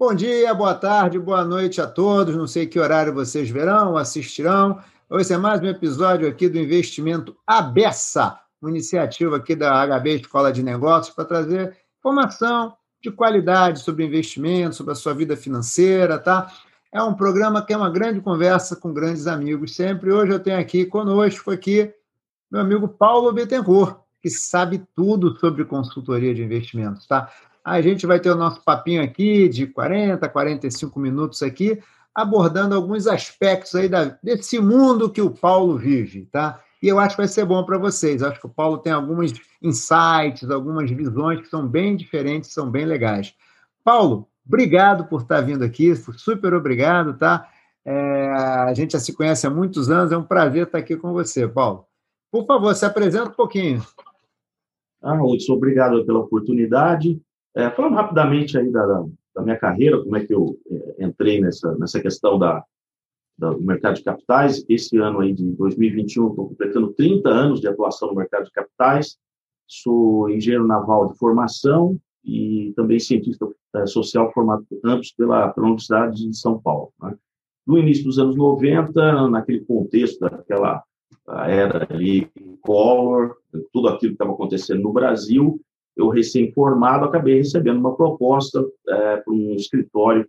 Bom dia, boa tarde, boa noite a todos. Não sei que horário vocês verão, assistirão. Hoje é mais um episódio aqui do Investimento Abessa, uma iniciativa aqui da HB Escola de Negócios para trazer informação de qualidade sobre investimento, sobre a sua vida financeira, tá? É um programa que é uma grande conversa com grandes amigos sempre. Hoje eu tenho aqui conosco aqui meu amigo Paulo Bettencourt, que sabe tudo sobre consultoria de investimentos, tá? A gente vai ter o nosso papinho aqui de 40, 45 minutos aqui, abordando alguns aspectos aí da, desse mundo que o Paulo vive, tá? E eu acho que vai ser bom para vocês. Eu acho que o Paulo tem alguns insights, algumas visões que são bem diferentes, são bem legais. Paulo, obrigado por estar vindo aqui, super obrigado, tá? É, a gente já se conhece há muitos anos, é um prazer estar aqui com você, Paulo. Por favor, se apresenta um pouquinho. Ah, Hudson, obrigado pela oportunidade. É, falando rapidamente aí da, da, minha carreira, como é que eu é, entrei nessa, nessa questão da, da, do mercado de capitais. Esse ano aí de 2021, estou completando 30 anos de atuação no mercado de capitais. Sou engenheiro naval de formação e também cientista é, social formado ambos pela, pela Universidade de São Paulo. Né? No início dos anos 90, naquele contexto daquela era ali Collor, tudo aquilo que estava acontecendo no Brasil, eu recém-formado acabei recebendo uma proposta é, para um escritório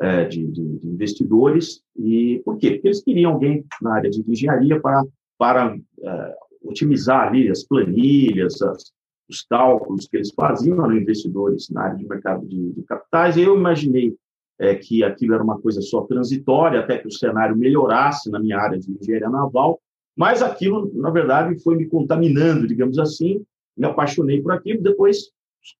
é, de, de, de, investidores e por quê? Porque eles queriam alguém na área de engenharia para para é, otimizar ali as planilhas, as, os cálculos que eles faziam no investidores na área de mercado de, de capitais. E eu imaginei é, que aquilo era uma coisa só transitória até que o cenário melhorasse na minha área de engenharia naval mas aquilo, na verdade, foi me contaminando, digamos assim, me apaixonei por aquilo. Depois,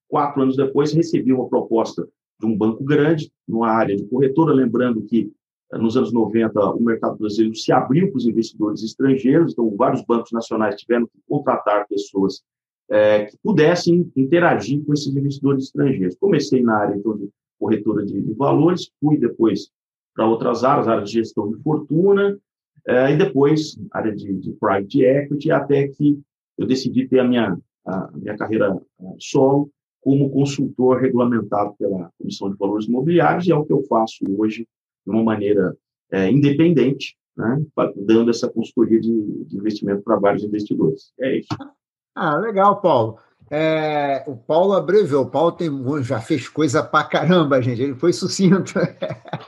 quatro anos depois, recebi uma proposta de um banco grande, numa área de corretora, lembrando que eh, nos anos 90 o mercado brasileiro se abriu para os investidores estrangeiros, então vários bancos nacionais tiveram que contratar pessoas é, que pudessem interagir com esses investidores estrangeiros. Comecei na área então, de corretora de, de valores, fui depois para outras áreas, área de gestão de fortuna, é, e depois, área de, de private equity, até que eu decidi ter a minha, a minha carreira solo como consultor regulamentado pela Comissão de Valores Imobiliários, e é o que eu faço hoje de uma maneira é, independente, né, dando essa consultoria de, de investimento para vários investidores. É isso. Ah, legal, Paulo. É, o Paulo abreviou. O Paulo tem, já fez coisa pra caramba, gente. Ele foi sucinto. a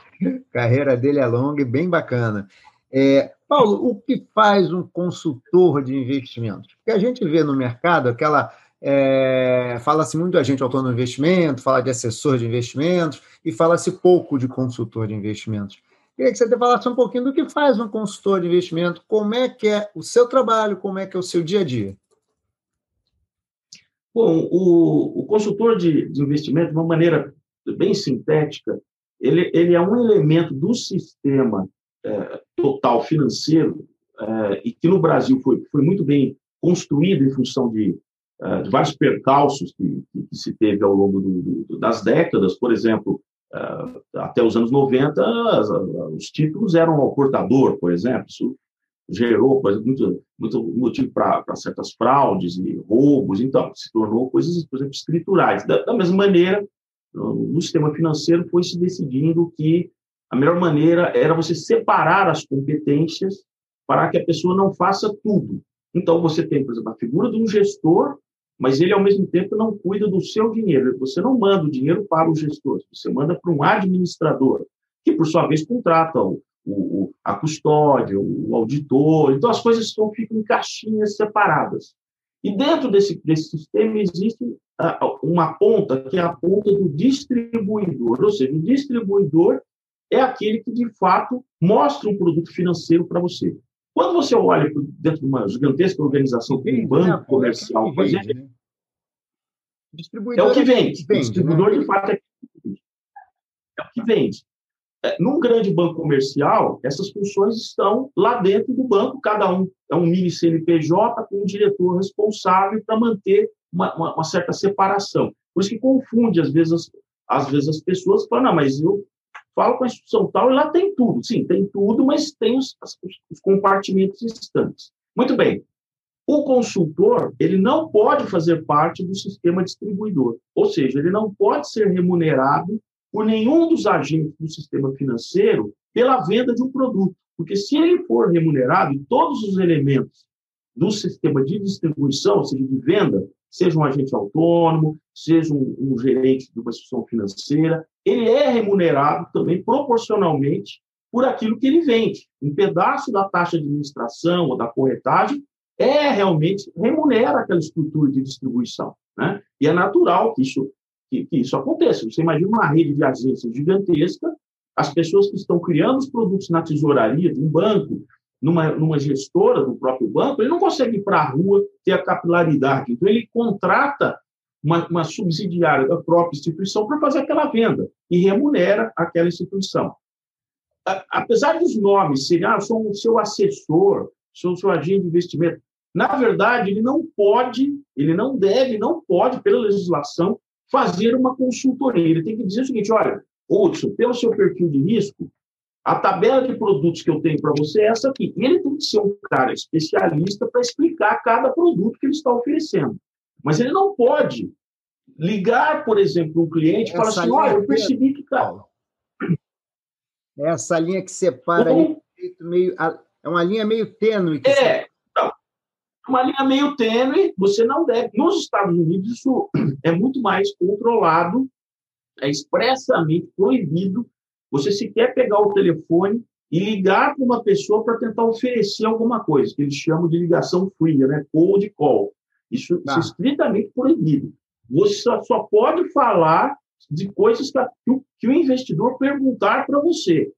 carreira dele é longa e bem bacana. É, Paulo, o que faz um consultor de investimentos? Porque a gente vê no mercado aquela. É, fala-se muito de agente autônomo de investimento, fala de assessor de investimentos e fala-se pouco de consultor de investimentos. Queria que você falasse um pouquinho do que faz um consultor de investimento, como é que é o seu trabalho, como é que é o seu dia a dia. Bom, o, o consultor de, de, investimento, de uma maneira bem sintética, ele, ele é um elemento do sistema é, total financeiro é, e que no Brasil foi, foi muito bem construído em função de, é, de vários percalços que, que, se teve ao longo do, do, das décadas, por exemplo, é, até os anos 90, as, os títulos eram ao portador, por exemplo, isso gerou exemplo, muito, muito motivo para certas fraudes e roubos, então, se tornou coisas, por exemplo, escriturais. Da, da mesma maneira, no, no sistema financeiro foi se decidindo que a melhor maneira era você separar as competências para que a pessoa não faça tudo. Então, você tem, por exemplo, a figura de um gestor, mas ele, ao mesmo tempo, não cuida do seu dinheiro. Você não manda o dinheiro para o gestor, você manda para um administrador, que, por sua vez, contrata o, o, a custódia, o auditor. Então, as coisas só ficam em caixinhas separadas. E dentro desse, desse sistema existe uma ponta, que é a ponta do distribuidor, ou seja, o distribuidor é aquele que, de fato, mostra um produto financeiro para você. Quando você olha dentro de uma gigantesca organização como um banco né? comercial, por exemplo, né? é o que vende. vende o distribuidor, né? de fato, é, é o que vende. É, num grande banco comercial, essas funções estão lá dentro do banco, cada um é um mini CNPJ com um diretor responsável para manter uma, uma, uma, certa separação. Por isso que confunde, às vezes, às vezes as pessoas falam, não, mas eu falo com a instituição tal e lá tem tudo. Sim, tem tudo, mas tem os, os compartimentos distantes. Muito bem. O consultor, ele não pode fazer parte do sistema distribuidor. Ou seja, ele não pode ser remunerado por nenhum dos agentes do sistema financeiro pela venda de um produto. Porque se ele for remunerado em todos os elementos do sistema de distribuição, ou seja, de venda, seja um agente autônomo, seja um, um gerente de uma instituição financeira, ele é remunerado também proporcionalmente por aquilo que ele vende. Um pedaço da taxa de administração ou da corretagem é realmente remunera aquela estrutura de distribuição. Né? E é natural que isso, que, que isso aconteça. Você imagina uma rede de agências gigantesca, as pessoas que estão criando os produtos na tesouraria de um banco, numa, numa gestora do próprio banco, ele não consegue ir para a rua ter a capilaridade. Então, ele contrata uma, uma subsidiária da própria instituição para fazer aquela venda e remunera aquela instituição. A, apesar dos nomes serem, ah, sou o seu assessor, sou o seu agente de investimento, na verdade, ele não pode, ele não deve, não pode, pela legislação, fazer uma consultoria. Ele tem que dizer o seguinte: olha, Hudson, pelo seu perfil de risco, a tabela de produtos que eu tenho para você é essa aqui. Ele tem que ser um cara especialista para explicar cada produto que ele está oferecendo. Mas ele não pode ligar, por exemplo, um cliente e falar assim: olha, eu percebi que. Cara... Essa linha que separa Como... meio, é uma linha meio tênue. é, separa. não, uma linha meio tênue, você não deve. Nos Estados Unidos, isso é muito mais controlado, é expressamente proibido você sequer pegar o telefone e ligar para uma pessoa para tentar oferecer alguma coisa, que eles chamam de ligação fria, né? cold call. Isso, tá. isso é estritamente proibido. Você só, só pode falar de coisas que, que, que o investidor perguntar para você.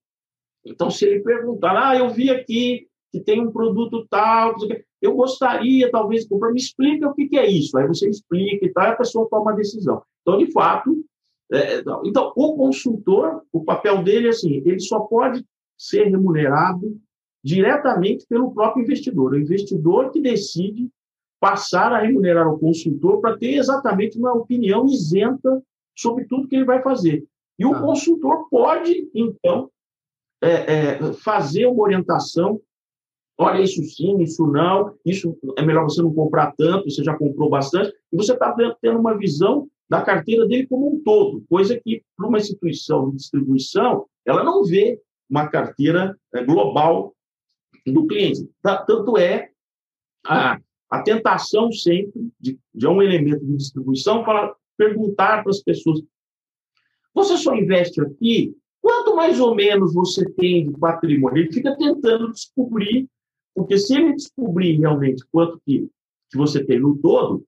Então, se ele perguntar, ah, eu vi aqui que tem um produto tal, eu gostaria, talvez, comprar, me explica o que, que é isso. Aí você explica e tal, e a pessoa toma a decisão. Então, de fato, é, então, o consultor, o papel dele é assim, ele só pode ser remunerado diretamente pelo próprio investidor. O investidor que decide passar a remunerar o consultor para ter exatamente uma opinião isenta sobre tudo que ele vai fazer. E o ah. consultor pode, então, é, é, fazer uma orientação. Olha, isso sim, isso não, isso é melhor você não comprar tanto, você já comprou bastante, e você está tendo uma visão da carteira dele como um todo, coisa que, para uma instituição de distribuição, ela não vê uma carteira é, global do cliente. Tanto é a, a tentação sempre de, de um elemento de distribuição para perguntar para as pessoas: você só investe aqui? Quanto mais ou menos você tem de patrimônio? Ele fica tentando descobrir, porque se ele descobrir realmente quanto que, que você tem no todo,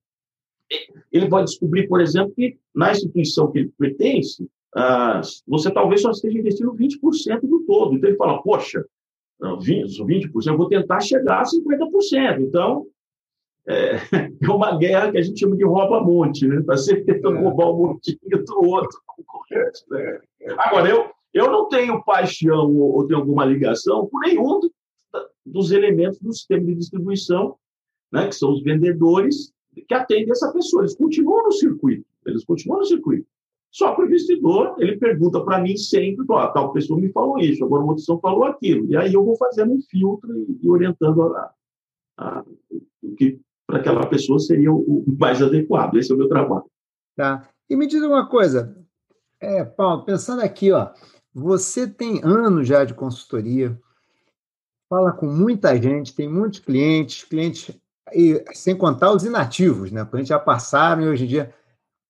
ele vai descobrir, por exemplo, que na instituição que ele pertence, ah, você talvez só esteja investindo 20% do todo. Então ele fala, poxa, 20%, 20% eu vou tentar chegar a 50%. Então, é, é uma guerra que a gente chama de rouba-monte, né? Está sempre tentando roubar o montinho do outro concorrente. Né? Agora, eu, eu não tenho paixão ou, ou tenho alguma ligação por nenhum dos elementos do sistema de distribuição, né, que são os vendedores que atende essa pessoa. Eles continuam no circuito, eles continuam no circuito. Só que o investidor, ele pergunta para mim sempre, ó, tal pessoa me falou isso, agora uma pessoa falou aquilo. E aí eu vou fazendo um filtro e, orientando a, a, o que para aquela pessoa seria o, o, mais adequado. Esse é o meu trabalho. Tá. E me diz uma coisa, é, Paulo, pensando aqui, ó, você tem anos já de consultoria, fala com muita gente, tem muitos clientes, clientes e sem contar os inativos, né? Porque a gente já passaram e hoje em dia.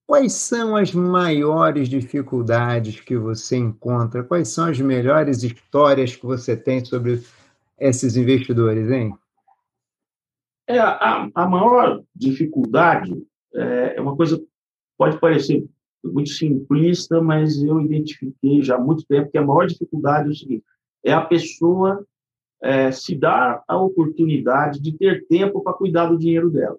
Quais são as maiores dificuldades que você encontra? Quais são as melhores histórias que você tem sobre esses investidores, hein? É, a, a maior dificuldade é, é uma coisa pode parecer muito simplista, mas eu identifiquei já há muito tempo que a maior dificuldade é o seguinte: é a pessoa é, se dar a oportunidade de ter tempo para cuidar do dinheiro dela.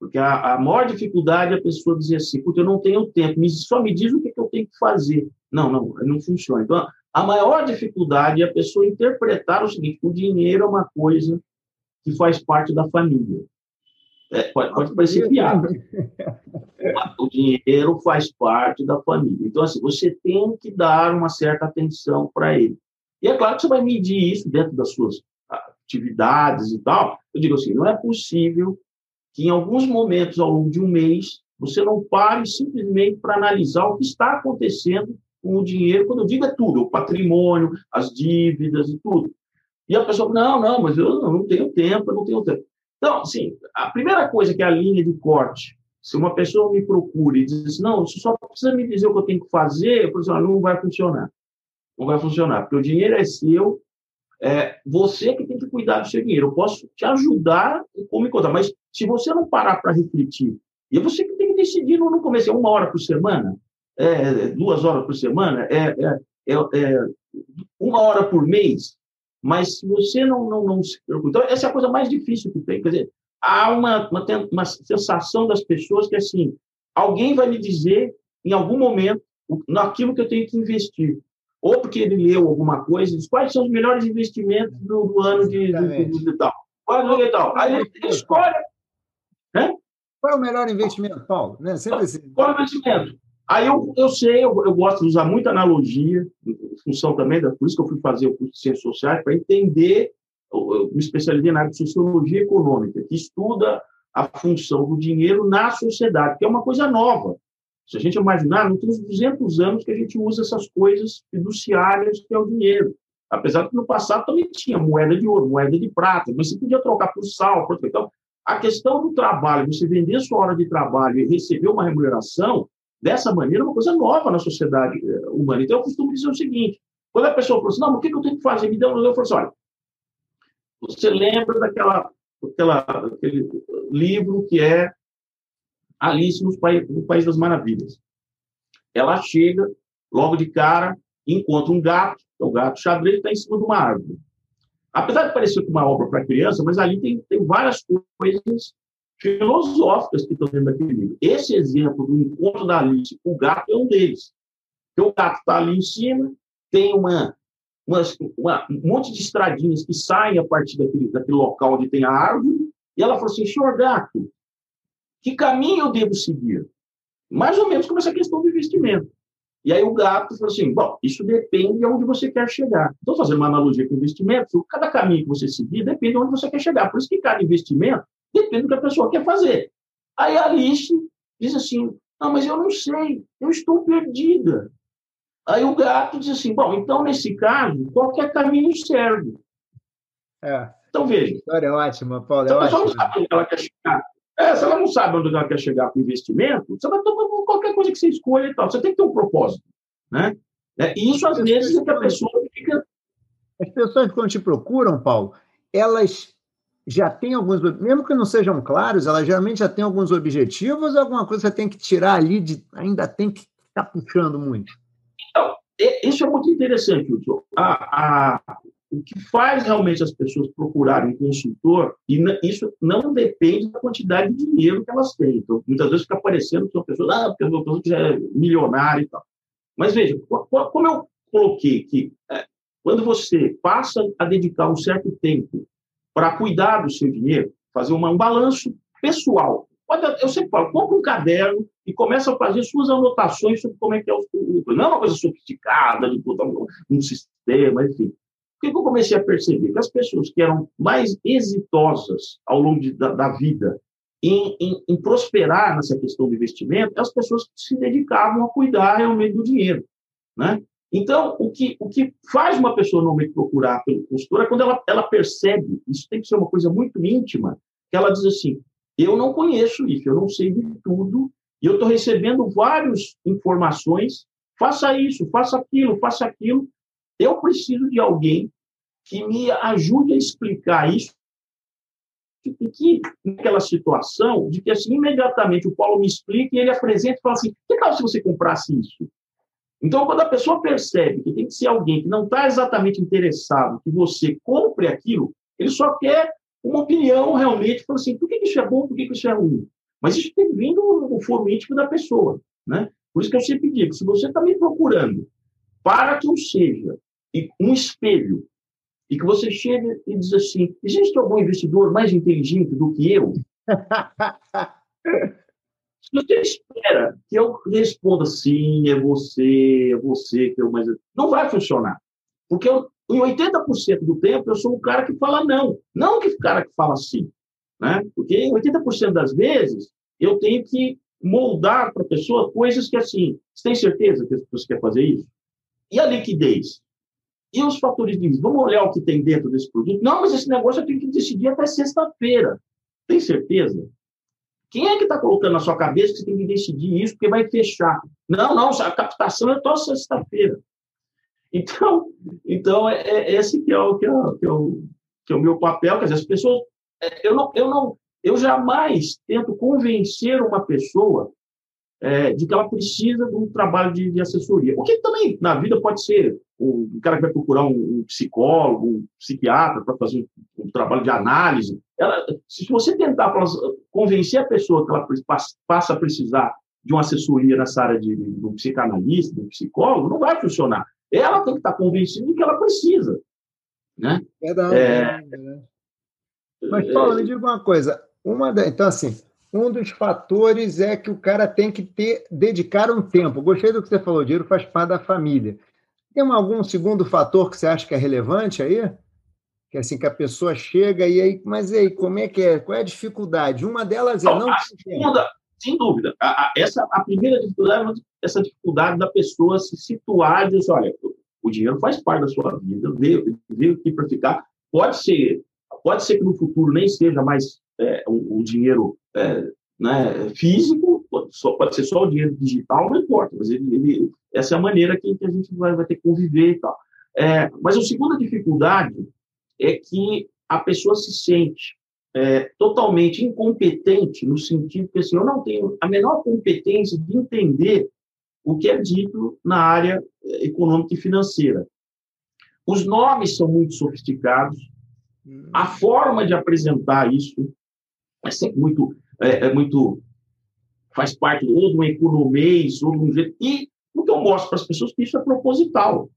Porque a, a maior dificuldade é a pessoa dizer assim, porque eu não tenho tempo, só me diz o que, que eu tenho que fazer. Não, não, não funciona. Então, a maior dificuldade é a pessoa interpretar o seguinte, o dinheiro é uma coisa que faz parte da família. É, pode, pode parecer piada. O dinheiro faz parte da família. Então, assim, você tem que dar uma certa atenção para ele. E é claro que você vai medir isso dentro das suas atividades e tal. Eu digo assim, não é possível que em alguns momentos ao longo de um mês você não pare simplesmente para analisar o que está acontecendo com o dinheiro, quando eu digo é tudo, o patrimônio, as dívidas e tudo. E a pessoa, não, não, mas eu não tenho tempo, eu não tenho tempo. Então, assim, a primeira coisa que é a linha de corte, se uma pessoa me procura e diz assim, não, você só precisa me dizer o que eu tenho que fazer, eu falo assim, não vai funcionar. Não vai funcionar, porque o dinheiro é seu, é você que tem que cuidar do seu dinheiro. Eu posso te ajudar como me contar, mas se você não parar para refletir, e é você que tem que decidir no, começo, é uma hora por semana, é, duas horas por semana, é, é, é, é uma hora por mês, mas se você não, não, não se preocupa. Então, essa é a coisa mais difícil que tem. Quer dizer, há uma, uma, uma sensação das pessoas que, assim, alguém vai me dizer, em algum momento, naquilo que eu tenho que investir. Ou porque ele leu alguma coisa, diz quais são os melhores investimentos do, do ano de, de, de, tal. Qual é tal? Aí ele, ele escolhe. Né? Qual é o melhor investimento, Paulo? Né? Sempre assim. Qual é o investimento? Aí eu, eu sei, eu, eu gosto de usar muita analogia, em função também, da, por isso que eu fui fazer o curso de Ciências Sociais, para entender, eu, me especializei na área de Sociologia Econômica, que estuda a função do dinheiro na sociedade, que é uma coisa nova. Se a gente imaginar, não tem uns 200 anos que a gente usa essas coisas fiduciárias, que é o dinheiro. Apesar que no passado também tinha moeda de ouro, moeda de prata, mas você podia trocar por sal. Por... Então, a questão do trabalho, você vender sua hora de trabalho e receber uma remuneração, dessa maneira, é uma coisa nova na sociedade eh, humana. Então, eu costumo dizer o seguinte: quando a pessoa fala assim, não, o que eu tenho que fazer? Me dá. Eu falo assim: olha, você lembra daquela, daquela, daquele livro que é Alice no País, no País das Maravilhas? Ela chega, logo de cara, encontra um gato, é o gato xadrez, está em cima de uma árvore. Apesar de parecer uma obra para criança, mas ali tem, tem várias coisas filosóficas que estão dentro daquele livro. Esse exemplo do encontro da Alice com o gato é um deles. Porque o gato está ali em cima, tem uma, uma, uma, um monte de estradinhas que saem a partir daquele, daquele local onde tem a árvore, e ela falou assim, senhor gato, que caminho eu devo seguir? Mais ou menos como essa questão do investimento. E aí o gato falou assim, bom, isso depende de onde você quer chegar. Estou fazendo uma analogia com investimento, cada caminho que você seguir depende de onde você quer chegar. Por isso que cada investimento Depende do que a pessoa quer fazer. Aí a Alice diz assim: Não, mas eu não sei, eu estou perdida. Aí o gato diz assim: Bom, então nesse caso, qualquer caminho serve. É. Então veja. História é ótima, Paulo. É se a pessoa não sabe onde ela quer chegar, é, se ela não sabe onde ela quer chegar com investimento, você vai tomar qualquer coisa que você escolha e tal. Você tem que ter um propósito. Né? É, e isso, às vezes, é que a pessoa fica. As pessoas, quando te procuram, Paulo, elas já tem alguns, mesmo que não sejam claros, ela geralmente já tem alguns objetivos, alguma coisa você tem que tirar ali, de, ainda tem que estar tá puxando muito? Então, isso é muito interessante, Wilson. A, a, o que faz realmente as pessoas procurarem um consultor, e isso não depende da quantidade de dinheiro que elas têm. Então, muitas vezes fica aparecendo que são pessoas, ah, porque a pessoa já é milionária e tal. Mas veja, como eu coloquei que é, quando você passa a dedicar um certo tempo para cuidar do seu dinheiro, fazer uma, um balanço pessoal. Eu sempre falo, compra um caderno e começa a fazer suas anotações sobre como é que é o lucro. Não é uma coisa sofisticada, de botar um, um sistema, enfim. O que eu comecei a perceber? Que as pessoas que eram mais exitosas ao longo de, da, da, vida em, em, em, prosperar nessa questão do investimento, as pessoas que se dedicavam a cuidar realmente do dinheiro. Né? Então, o que, o que faz uma pessoa normalmente procurar pelo consultor é quando ela, ela percebe, isso tem que ser uma coisa muito íntima, que ela diz assim, eu não conheço isso, eu não sei de tudo, e eu estou recebendo várias informações, faça isso, faça aquilo, faça aquilo. Eu preciso de alguém que me ajude a explicar isso e que, naquela situação, de que assim, imediatamente o Paulo me explica e ele apresenta e fala assim, que tal se você comprasse isso? Então, quando a pessoa percebe que tem que ser alguém que não está exatamente interessado que você compre aquilo, ele só quer uma opinião realmente, fala assim, por que isso é bom, por que isso é ruim? Mas isso tem vindo no foro íntimo da pessoa, né? Por isso que eu sempre digo, se você está me procurando para que eu seja um espelho e que você chegue e diz assim, existe algum investidor mais inteligente do que eu? Se você espera que eu responda sim, é você, é você que eu mais. Não vai funcionar. Porque eu, em 80% do tempo eu sou o cara que fala não, não o cara que fala sim. Né? Porque em 80% das vezes eu tenho que moldar para a pessoa coisas que, assim, você tem certeza que você quer fazer isso? E a liquidez? E os fatores de? Vamos olhar o que tem dentro desse produto? Não, mas esse negócio eu tenho que decidir até sexta-feira. Tem certeza? Quem é que está colocando na sua cabeça que você tem que decidir isso porque vai fechar? Não, não, a captação é só sexta-feira. Então, então é, é, esse que é, o, que, é, que, é o, que é o meu papel. Quer dizer, as pessoas. É, eu não, eu não, eu jamais tento convencer uma pessoa é, de que ela precisa de um trabalho de, de, assessoria. Porque também na vida pode ser um cara que vai procurar um, um psicólogo, um psiquiatra para fazer um, um, trabalho de análise. Ela, se você tentar convencer a pessoa que ela passa a precisar de uma assessoria nessa área de, de um psicanalista, de um psicólogo, não vai funcionar. Ela tem que estar convencida de que ela precisa. Né? Verdade. É, verdade. Mas, Paulo, me diga uma coisa. Uma da, então, assim, um dos fatores é que o cara tem que ter dedicar um tempo. Gostei do que você falou, dinheiro faz parte da família. Tem algum segundo fator que você acha que é relevante aí? Que assim que a pessoa chega e aí, mas aí, como é que é? Qual é a dificuldade? Uma delas é não. não a segunda, sem dúvida. A, a, essa, a primeira dificuldade é essa dificuldade da pessoa se situar e dizer, olha, o dinheiro faz parte da sua vida, veio, veio aqui para ficar. Pode ser, pode ser que no futuro nem seja mais é, dinheiro é, né, físico, só, pode ser só o dinheiro digital, não importa, mas ele, ele, essa é a maneira que, que, a gente vai, vai ter que conviver e tal. É, mas a segunda dificuldade é que a pessoa se sente é, totalmente incompetente, no sentido que assim, eu não tenho a menor competência de entender o que é dito na área é, econômica e financeira. Os nomes são muito sofisticados, a forma de apresentar isso é sempre muito, é, é muito faz parte ou de um economês, ou de um jeito. E o que eu mostro para as pessoas que isso é proposital.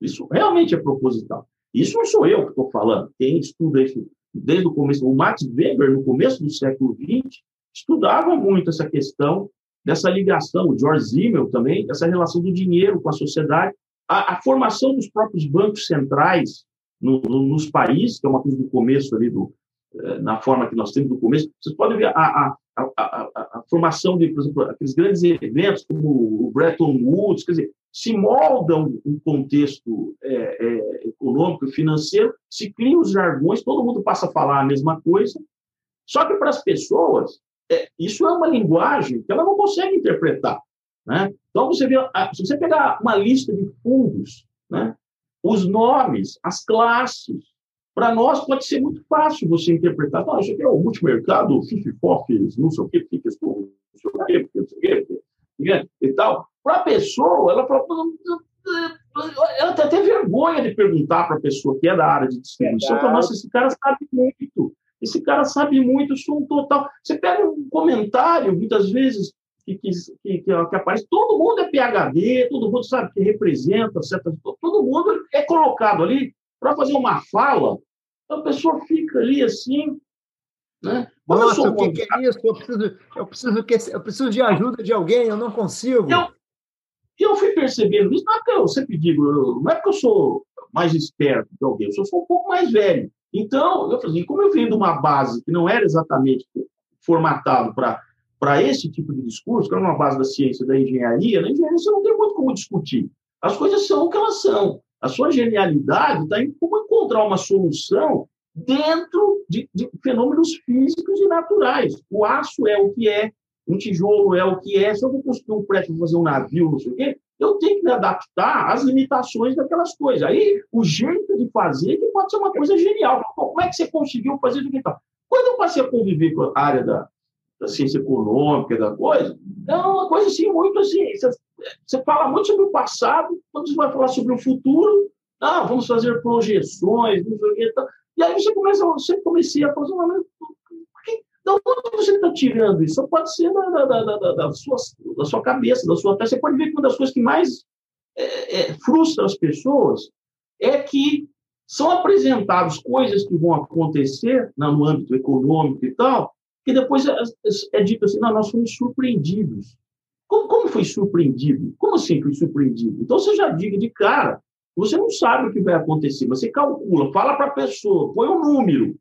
Isso realmente é proposital. Isso não sou eu que estou falando. Quem estuda isso desde o começo, o Max Weber, no começo do século XX, estudava muito essa questão dessa ligação, o George Simmel também, essa relação do dinheiro com a sociedade, a, a formação dos próprios bancos centrais no, no, nos países, que é uma coisa do começo ali do, eh, na forma que nós temos no começo, vocês podem ver a, a, a, a, formação de, por exemplo, aqueles grandes eventos como o Bretton Woods, quer dizer, se moldam um contexto é, é, econômico e financeiro, se criam os jargões, todo mundo passa a falar a mesma coisa, só que para as pessoas, é, isso é uma linguagem que ela não consegue interpretar. Né? Então, você vê, se você pegar uma lista de fundos, né, os nomes, as classes, para nós pode ser muito fácil você interpretar. Não, isso aqui é o multimercado, FIFIFOFs, não sei o quê, FIFIs, não sei o quê, não sei o quê, e tal. Para a pessoa, ela fala, ela tem até vergonha de perguntar para a pessoa que é da área de distribuição, fala, nossa, esse cara sabe muito, esse cara sabe muito, sou um total. Você pega um comentário, muitas vezes, que, que, que, que, aparece, todo mundo é PHD, todo mundo sabe que representa, certo? todo mundo é colocado ali para fazer uma fala a pessoa fica ali assim, né? Nossa, o que, que, é isso? Eu preciso, eu, preciso que, eu preciso de ajuda de alguém, eu não consigo. Eu, eu fui percebendo isso, não é que eu sempre digo, não é que eu sou mais esperto que alguém, eu sou, um pouco mais velho. Então, eu falei, como eu venho de uma base que não era exatamente formatado para esse tipo de discurso, que era uma base da ciência da engenharia, na engenharia você não tem muito como discutir. As coisas são o que elas são. A sua genialidade está em como encontrar uma solução dentro de, de, fenômenos físicos e naturais. O aço é o que é, um tijolo é o que é. Se eu vou construir um prédio, fazer um navio, não sei o quê, eu tenho que me adaptar às limitações daquelas coisas. Aí, o jeito de fazer que pode ser uma coisa genial. Como é que você conseguiu fazer isso? Quando eu passei a conviver com a área da, da ciência econômica, da coisa, é uma coisa assim, muito assim. Você fala muito sobre o passado, quando você vai falar sobre o futuro, ah, vamos fazer projeções, que. E aí você começa, você comecei a fazer uma. Da onde você está tirando isso? Pode ser da, da, da, da, sua, da sua cabeça, da sua Você pode ver que uma das coisas que mais é, é, frustra as pessoas é que são apresentadas coisas que vão acontecer no âmbito econômico e tal, que depois é, é dito assim, não, nós fomos surpreendidos. Como, como foi surpreendido? Como assim foi surpreendido? Então você já diga de cara, você não sabe o que vai acontecer, você calcula, fala para a pessoa, põe um número,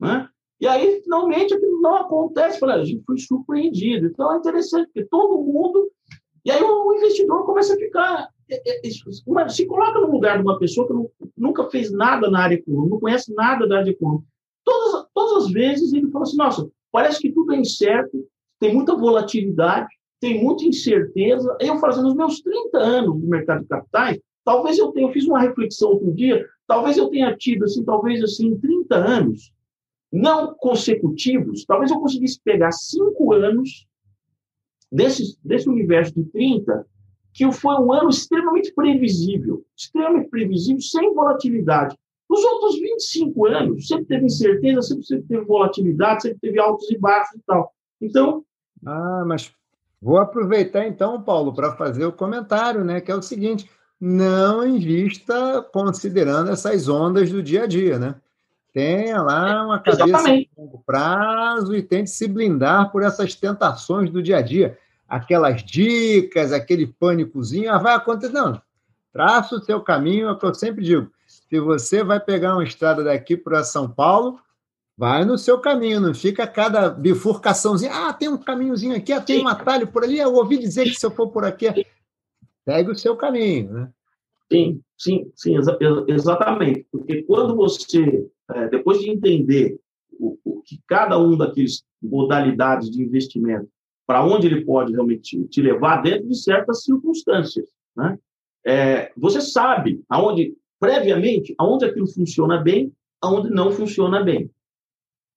né? E aí, finalmente, aquilo não acontece. Falei, a gente foi surpreendido. Então, é interessante, porque todo mundo. E aí, o investidor começa a ficar. É, é, se coloca no lugar de uma pessoa que nunca fez nada na área econômica, não conhece nada da área econômica. Todas, todas as vezes ele fala assim: nossa, parece que tudo é incerto, tem muita volatilidade, tem muita incerteza. Eu assim: nos meus 30 anos no mercado de capitais, talvez eu tenha, eu fiz uma reflexão outro dia, talvez eu tenha tido, assim, talvez assim, 30 anos não consecutivos, talvez eu conseguisse pegar cinco anos desse, desse universo de 30, que foi um ano extremamente previsível, extremamente previsível, sem volatilidade. Nos outros 25 anos, sempre teve incerteza, sempre, sempre teve volatilidade, sempre teve altos e baixos e tal. Então. Ah, mas vou aproveitar então, Paulo, para fazer o comentário, né? Que é o seguinte: não invista considerando essas ondas do dia a dia, né? Tenha lá uma cabeça Exatamente. a longo prazo e tente se blindar por essas tentações do dia a dia. Aquelas dicas, aquele pânicozinho, ah, vai acontecer. Não, traça o seu caminho, é o que eu sempre digo. Se você vai pegar uma estrada daqui para São Paulo, vai no seu caminho, não fica cada bifurcaçãozinha. Ah, tem um caminhozinho aqui, ah, tem um atalho por ali, eu ouvi dizer que se eu for por aqui. Segue o seu caminho, né? Sim, sim, sim, exa exatamente. Porque quando você é, depois de entender o, o, que cada um daqueles modalidades de investimento, para onde ele pode realmente te, te, levar dentro de certas circunstâncias, né? É, você sabe aonde previamente aonde aquilo funciona bem, aonde não funciona bem.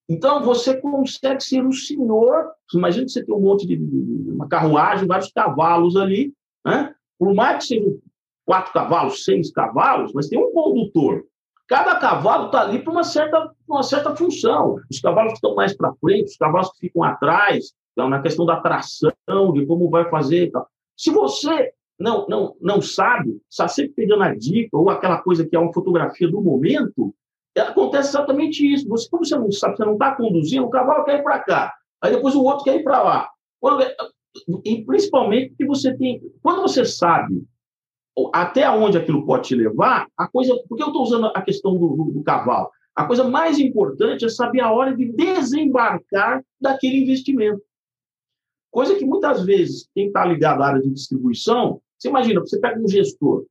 Então você consegue ser o senhor. Imagina você tem um monte de, de uma carruagem, vários cavalos ali, né? Por mais que sejam quatro cavalos, seis cavalos, mas tem um condutor. Cada cavalo está ali para uma certa, uma certa função. Os cavalos que estão mais para frente, os cavalos que ficam atrás, então, na questão da tração, de como vai fazer. Tal. Se você não, não, não sabe, está sempre pegando a dica, ou aquela coisa que é uma fotografia do momento, acontece exatamente isso. Você, como você não sabe, você não está conduzindo, o cavalo quer ir para cá, aí depois o outro quer ir para lá. Quando, e principalmente que você tem. Quando você sabe até onde aquilo pode te levar, a coisa. Por que eu estou usando a questão do, do, do, cavalo? A coisa mais importante é saber a hora de desembarcar daquele investimento. Coisa que muitas vezes, quem está ligado à área de distribuição, você imagina, você pega um gestor,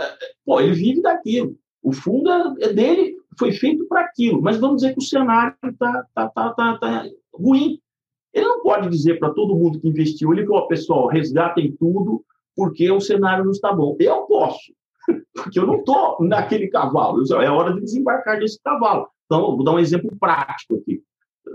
é, é, pô, ele vive daquilo. O fundo é dele foi feito para aquilo, mas vamos dizer que o cenário está tá, tá, tá, tá ruim. Ele não pode dizer para todo mundo que investiu, ele falou, pessoal, resgatem tudo, porque o cenário não está bom. Eu posso, porque eu não estou naquele cavalo, é hora de desembarcar desse cavalo. Então, vou dar um exemplo prático aqui.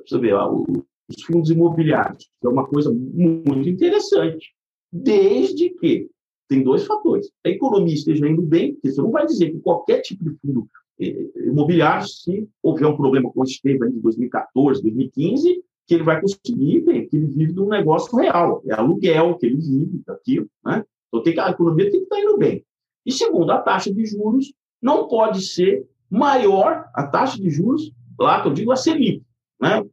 Você vê, os fundos imobiliários, é uma coisa muito interessante, desde que tem dois fatores. A economia esteja indo bem, porque você não vai dizer que qualquer tipo de fundo imobiliário, se houver um problema como esteve em 2014, 2015, que ele vai conseguir, bem, que ele vive de um negócio real, é aluguel que ele vive daquilo, né? Então, tem que, a economia tem que estar indo bem. E segundo, a taxa de juros não pode ser maior, a taxa de juros, lá que eu digo a Selic, né?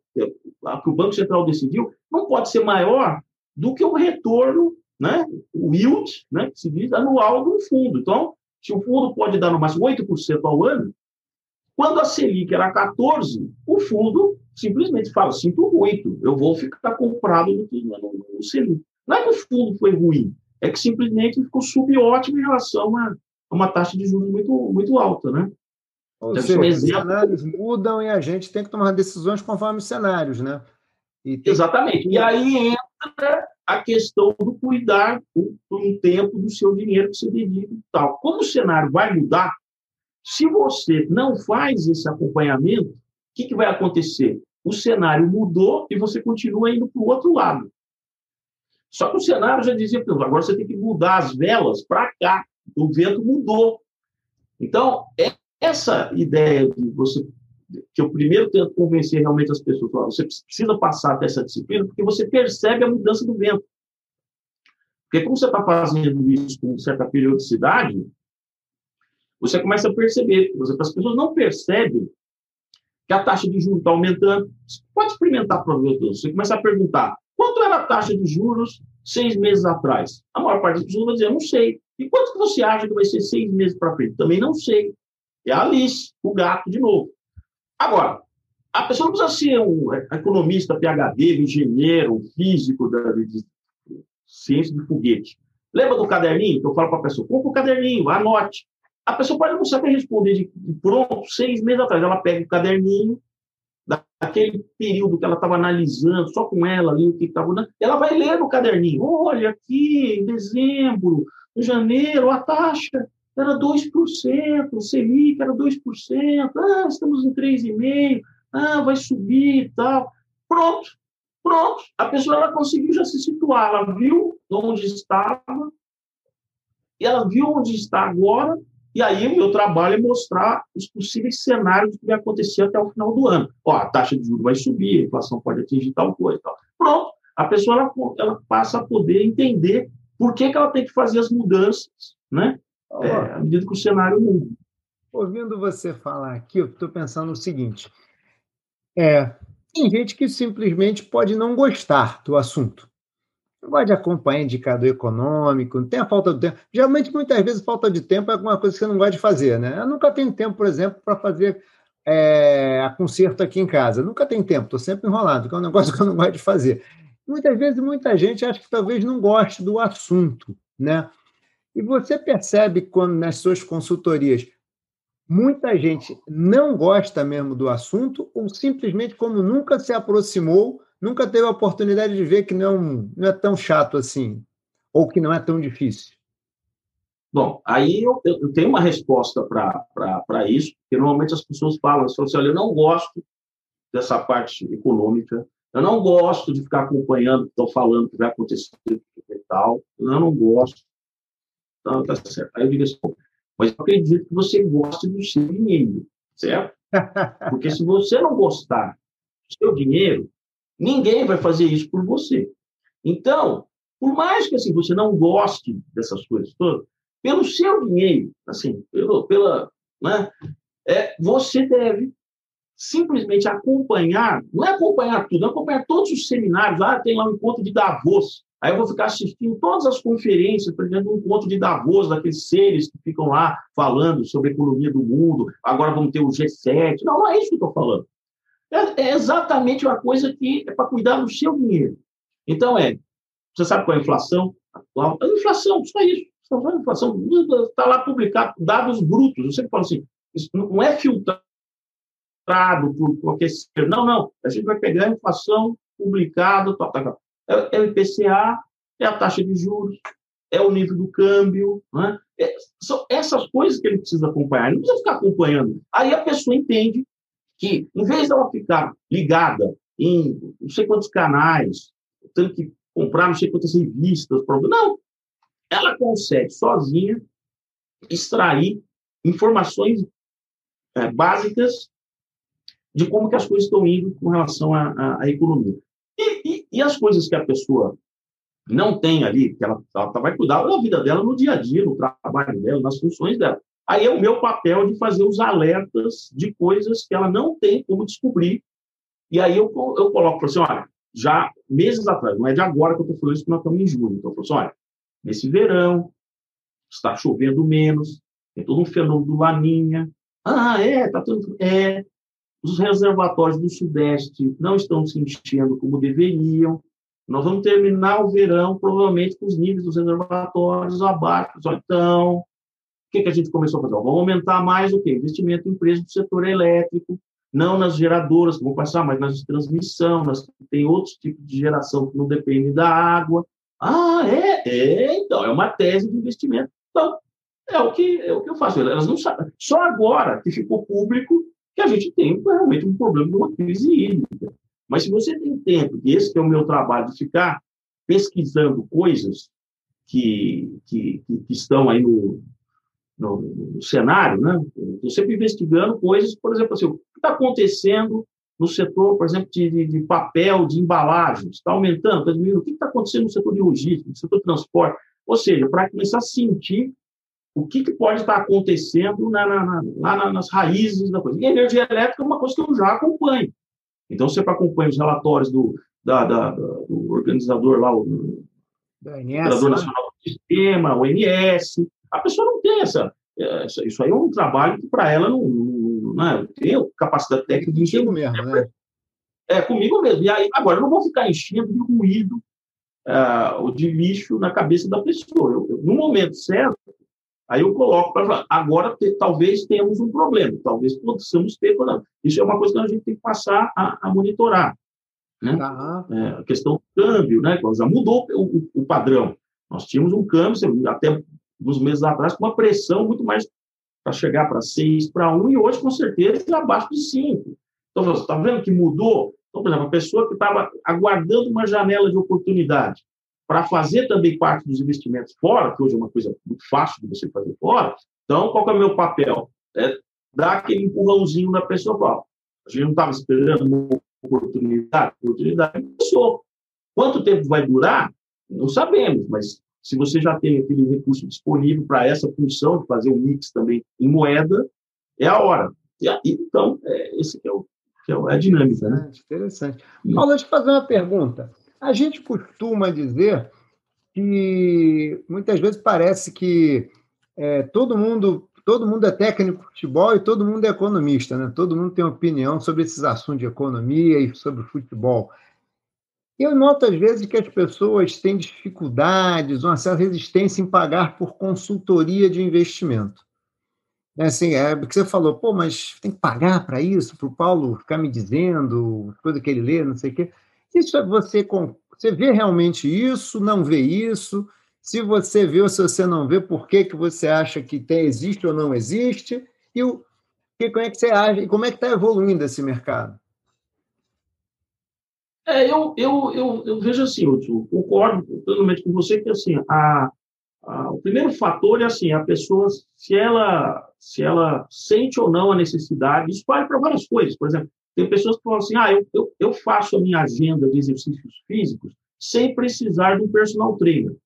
A que o Banco Central decidiu, não pode ser maior do que o retorno, né? o yield, né? que se diz anual do fundo. Então, se o fundo pode dar no máximo 8% ao ano, quando a Selic era 14%, o fundo simplesmente fala, sinto muito, eu vou ficar comprado no, no, no Selic. Não é que o fundo foi ruim, é que simplesmente ficou subótimo em relação a uma taxa de juros muito, muito alta, né? Ou então, seja, os cenários mudam e a gente tem que tomar decisões conforme os cenários, né? E Exatamente. Que... E aí entra a questão do cuidar por um tempo do seu dinheiro que você dedica e tal. Como o cenário vai mudar, se você não faz esse acompanhamento, o que, que vai acontecer? O cenário mudou e você continua indo para o outro lado. Só que o cenário já dizia, agora você tem que mudar as velas para cá, o vento mudou. Então, é essa ideia de você, que eu primeiro tento convencer realmente as pessoas, você precisa passar até essa disciplina, porque você percebe a mudança do vento. Porque como você está fazendo isso com certa periodicidade, você começa a perceber, você, as pessoas não percebem que a taxa de juros está aumentando. Você pode experimentar para ver Você começa a perguntar, Quanto era a taxa de juros seis meses atrás? A maior parte das pessoas vai dizer, não sei. E quanto que você acha que vai ser seis meses para frente? Também não sei. É a Alice, o gato, de novo. Agora, a pessoa não precisa ser um economista, PhD, engenheiro, físico da, de, ciência de foguete. Lembra do caderninho eu falo para a pessoa? Compre o caderninho, anote. A pessoa pode não saber responder de, de pronto, seis meses atrás. Ela pega o caderninho, daquele período que ela estava analisando, só com ela ali, o que estava. Ela vai ler no caderninho. Olha, aqui, em dezembro, em janeiro, a taxa era 2%, o Selic era 2%, ah, estamos em 3,5%, ah, vai subir e tal. Pronto, pronto. A pessoa ela conseguiu já se situar, ela viu onde estava, e ela viu onde está agora, e aí o meu trabalho é mostrar os possíveis cenários que vai acontecer até o final do ano. Ó, a taxa de juros vai subir, a inflação pode atingir tal coisa. Tal. Pronto, a pessoa ela, ela passa a poder entender por que, que ela tem que fazer as mudanças, né? É, à medida que o cenário muda. Ouvindo você falar aqui, eu estou pensando o seguinte: é, tem gente que simplesmente pode não gostar do assunto. Não gosta de acompanhar indicador econômico, não tem a falta de tempo. Geralmente, muitas vezes, falta de tempo é alguma coisa que você não gosta de fazer. Né? Eu nunca tenho tempo, por exemplo, para fazer é, a concerto aqui em casa. Nunca tenho tempo, estou sempre enrolado, que é um negócio que eu não gosto de fazer. Muitas vezes, muita gente acha que talvez não goste do assunto. Né? E você percebe quando nas suas consultorias muita gente não gosta mesmo do assunto ou simplesmente como nunca se aproximou, nunca teve a oportunidade de ver que não não é tão chato assim ou que não é tão difícil? Bom, aí eu, eu tenho uma resposta para isso, porque normalmente as pessoas falam, assim, olha, eu não gosto dessa parte econômica, eu não gosto de ficar acompanhando estão falando que vai acontecer e tal, eu não gosto. Então, tá certo. Aí eu digo assim, mas eu acredito que você goste do seu dinheiro, certo? Porque se você não gostar do seu dinheiro, ninguém vai fazer isso por você. Então, por mais que assim, você não goste dessas coisas todas, pelo seu dinheiro, assim, pelo, pela, né, é, você deve simplesmente acompanhar, não é acompanhar tudo, é acompanhar todos os seminários. Ah, tem lá um encontro de Davos. Aí eu vou ficar assistindo todas as conferências, por exemplo, um encontro de Davos, daqueles seres que ficam lá falando sobre a economia do mundo, agora vamos ter o G7. Não, não é isso que eu estou falando. É, é, exatamente uma coisa que é para cuidar do seu dinheiro. Então, é, você sabe qual é a inflação atual? A inflação, só isso. A inflação está lá publicado, dados brutos. Eu sempre falo assim, isso não é filtrado por qualquer ser. Não, não. A gente vai pegar a inflação publicada, tal, tal, tal. É, o IPCA, é a taxa de juros, é o nível do câmbio. Né? É, são essas coisas que ele precisa acompanhar. Ele não precisa ficar acompanhando. Aí a pessoa entende que, em vez dela ficar ligada em não sei quantos canais, tendo que comprar não sei quantas revistas, não, ela consegue sozinha extrair informações é, básicas de como que as coisas estão indo com relação à, à, à economia. E, e, as coisas que a pessoa não tem ali, que ela, ela vai cuidar da vida dela no dia a dia, no trabalho dela, nas funções dela. Aí é o meu papel de fazer os alertas de coisas que ela não tem como descobrir. E aí eu, eu coloco, assim, olha, já meses atrás, não é de agora que eu estou falando isso, que nós estamos em junho. Então, eu falo assim, olha, nesse verão, está chovendo menos, tem todo um fenômeno do Laninha. Ah, é, tá tudo. É, os reservatórios do Sudeste não estão se enchendo como deveriam. Nós vamos terminar o verão, provavelmente, com os níveis dos reservatórios abaixo. Então, o que, que a gente começou a fazer? Vamos aumentar mais o quê? Investimento em empresas do setor elétrico, não nas geradoras, que vão passar, mas nas de transmissão, nas que tem outros tipos de geração que não dependem da água. Ah, é? É, então, é uma tese de investimento. Então, é o que, é o que eu faço. Elas não sabem. Só agora que ficou público que a gente tem realmente um problema de uma crise hídrica. Mas se você tem tempo, e esse é o meu trabalho, de ficar pesquisando coisas que, que, que estão aí no, no, no, cenário, né? Estou sempre investigando coisas, por exemplo, assim, o que está acontecendo no setor, por exemplo, de, de papel, de embalagens, está aumentando, está diminuindo, o que está acontecendo no setor de logística, no setor de transporte, ou seja, para começar a sentir o que, que pode estar acontecendo na, na, na, lá nas raízes da coisa. E a energia elétrica é uma coisa que eu já acompanho. Então, você acompanha os relatórios do, da, da, do organizador lá, o Operador né? Nacional do Sistema, o ONS, a pessoa não tem essa, essa, Isso aí é um trabalho que para ela não, não, né? Eu tenho capacidade técnica de encher. mesmo, né? É, comigo mesmo. E aí, agora, eu não vou ficar enchendo de ruído uh, ou de lixo na cabeça da pessoa. Eu, eu, no momento certo, aí eu coloco para falar, agora te, talvez tenhamos um problema, talvez possamos ter problema. Isso é uma coisa que a gente tem que passar a, a monitorar. Né? É, a questão do câmbio, né? Já mudou o, o, padrão. Nós tínhamos um câmbio, até uns meses atrás, com uma pressão muito mais para chegar para 6 para 1, e hoje, com certeza, abaixo de 5. Então, você está vendo que mudou? Então, por exemplo, a pessoa que estava aguardando uma janela de oportunidade para fazer também parte dos investimentos fora, que hoje é uma coisa muito fácil de você fazer fora, então, qual é o meu papel? É dar aquele empurrãozinho na pessoa. A gente não estava esperando uma oportunidade, oportunidade começou. Quanto tempo vai durar? Não sabemos, mas se você já tem aquele recurso disponível para essa função de fazer o um mix também em moeda, é a hora. E então, é, esse é, o, que é a dinâmica. Né? Interessante. Paulo, deixa eu fazer uma pergunta. A gente costuma dizer que muitas vezes parece que é, todo mundo todo mundo é técnico de futebol e todo mundo é economista, né? Todo mundo tem opinião sobre esses assuntos de economia e sobre futebol. Eu noto, às vezes, que as pessoas têm dificuldades, uma certa resistência em pagar por consultoria de investimento. É assim, é porque você falou, pô, mas tem que pagar para isso, para o Paulo ficar me dizendo coisa que ele lê, não sei o quê. Isso é você, você vê realmente isso, não vê isso? Se você vê ou se você não vê, por que, que você acha que tem, existe ou não existe? E o, que, como é que você acha, e como é que está evoluindo esse mercado? É, eu, eu, eu, eu vejo assim, eu concordo totalmente com você que assim, a, a, o primeiro fator é assim, a pessoa, se ela, se ela sente ou não a necessidade, isso vale para várias coisas. Por exemplo, tem pessoas que falam assim, ah, eu, eu, eu faço a minha agenda de exercícios físicos sem precisar de um personal trainer.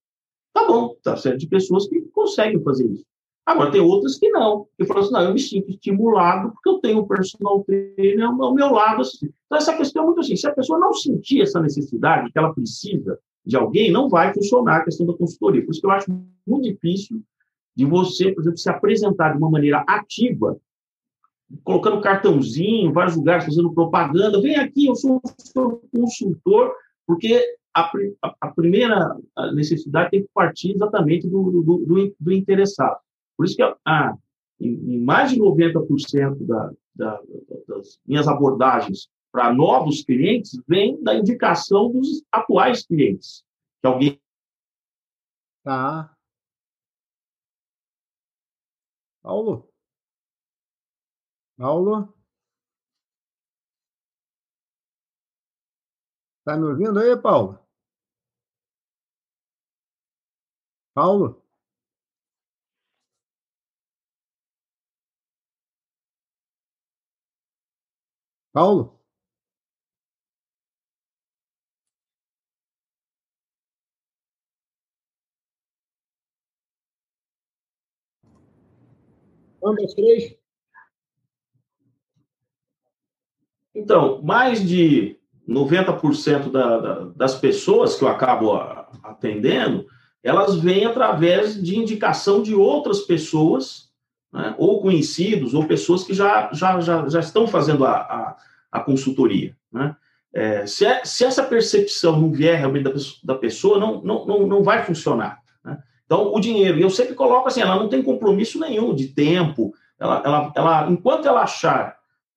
Tá bom, tá certo, de pessoas que conseguem fazer isso. Agora, tem outras que não. Eu falo assim, não, eu me sinto estimulado porque eu tenho um personal trainer ao meu lado. Assim. Então, essa questão é muito assim, se a pessoa não sentir essa necessidade, que ela precisa de alguém, não vai funcionar a questão da consultoria. Por isso que eu acho muito difícil de você, por exemplo, se apresentar de uma maneira ativa, colocando cartãozinho, vários lugares, fazendo propaganda, vem aqui, eu sou um consultor, porque a, a, a primeira necessidade tem que partir exatamente do, do, do, do interessado. Por isso que ah, em, em, mais de 90% da, da, das minhas abordagens para novos clientes vem da indicação dos atuais clientes. Que alguém. Tá. Paulo? Paulo? Está me ouvindo aí, Paulo? Paulo? Paulo? Um, dois, três. Então, mais de 90% da, da, das pessoas que eu acabo atendendo, elas vêm através de indicação de outras pessoas, né, ou conhecidos, ou pessoas que já, já, já, já estão fazendo a, a, a consultoria. Né? É, se, é, se, essa percepção não vier realmente da, da pessoa, não, não, não, não vai funcionar. Né? Então, o dinheiro, eu sempre coloco assim, ela não tem compromisso nenhum de tempo, ela, ela, ela enquanto ela achar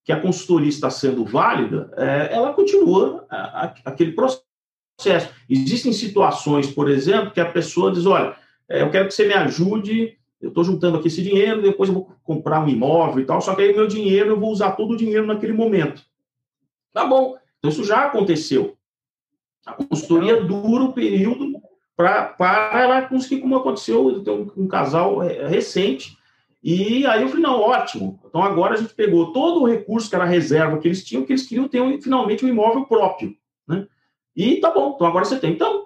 que a consultoria está sendo válida, é, ela continua a, a, aquele processo. Existem situações, por exemplo, que a pessoa diz, olha, é, eu quero que você me ajude eu estou juntando aqui esse dinheiro, depois eu vou comprar um imóvel e tal, só que aí meu dinheiro, eu vou usar todo o dinheiro naquele momento. Tá bom. Então, isso já aconteceu. A consultoria dura o período para ela conseguir, como aconteceu, eu tenho um, um casal é, recente, e aí eu falei, não, ótimo. Então, agora a gente pegou todo o recurso que era reserva que eles tinham, que eles queriam ter um, finalmente um imóvel próprio. Né? E tá bom, então agora você tem. Então,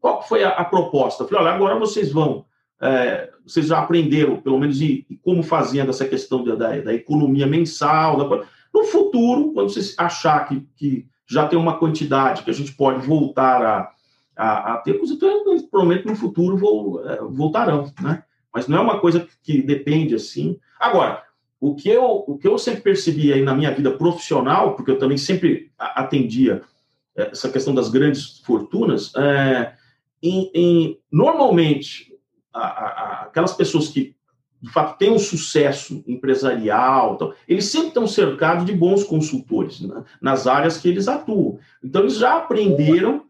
qual foi a, a proposta? Eu falei, olha, agora vocês vão é, vocês já aprenderam, pelo menos, e, e como fazendo essa questão da, da, da economia mensal. Da, no futuro, quando vocês achar que, que já tem uma quantidade que a gente pode voltar a, a, a ter, então, provavelmente no futuro vou, é, voltarão, né? Mas não é uma coisa que depende assim. Agora, o que eu, o que eu sempre percebi aí na minha vida profissional, porque eu também sempre atendia é, essa questão das grandes fortunas, é, em, em, normalmente, a, a, aquelas pessoas que de fato têm um sucesso empresarial, então, eles sempre estão cercados de bons consultores né, nas áreas que eles atuam. Então, eles já aprenderam